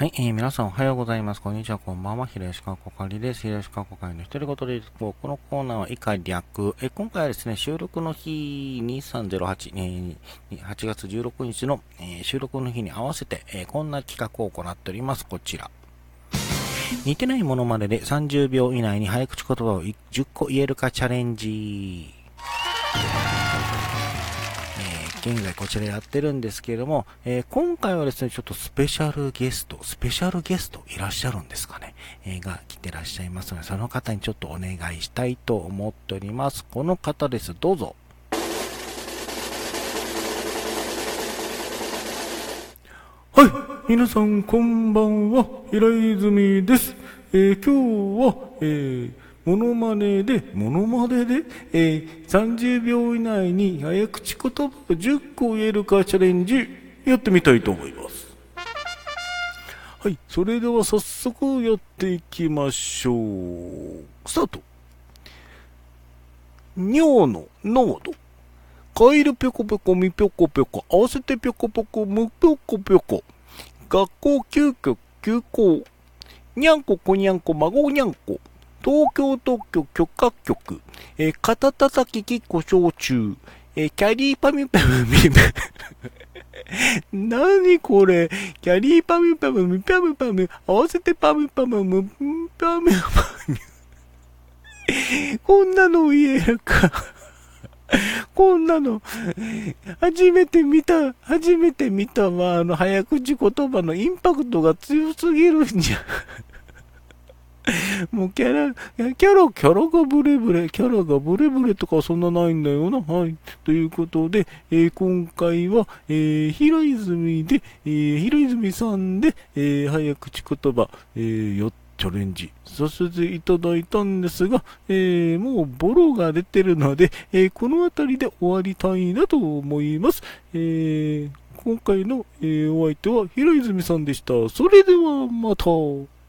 はい、えー、皆さんおはようございます。こんにちは、こんばんは。平吉川こかりです。平吉川こかりの一人ごとでこのコーナーは以下略。え、今回はですね、収録の日2308、えー、8月16日の、えー、収録の日に合わせて、えー、こんな企画を行っております。こちら。似てないものまでで30秒以内に早口言葉を10個言えるかチャレンジ。現在こちらやってるんですけれども、えー、今回はですね、ちょっとスペシャルゲスト、スペシャルゲストいらっしゃるんですかね、えー、が来てらっしゃいますので、その方にちょっとお願いしたいと思っております。この方です。どうぞ。はい、皆さんこんばんは、平泉です。えー、今日は、えー、モノマネで、モノマネで、えー、30秒以内に早口言葉を10個言えるかチャレンジやってみたいと思います。はい、それでは早速やっていきましょう。スタート。尿の濃度。カエルぴょこぴょこ、みぴょこぴょこ、合わせてぴょこぴょこ、むぴょこぴょこ。学校休局、休校。にゃんここにゃんこ、孫にゃんこ。東京特許許可局、えー、肩叩きき故障中、えー、キャリーパミュパムミュ 何これ。キャリーパミュパムミパムパム、合わせてパムパムムパムパム。こんなの言えるか。こんなの、初めて見た、初めて見たわ。あの、早口言葉のインパクトが強すぎるんじゃ。もうキャラ、キャラ、キャラがブレブレ、キャラがブレブレとかそんなないんだよな。はい。ということで、えー、今回は、えー、平泉で、えー、平泉さんで、え、早口言葉、えー、チャレンジさせていただいたんですが、えー、もうボロが出てるので、えー、この辺りで終わりたいなと思います。えー、今回の、え、お相手は平泉さんでした。それではまた。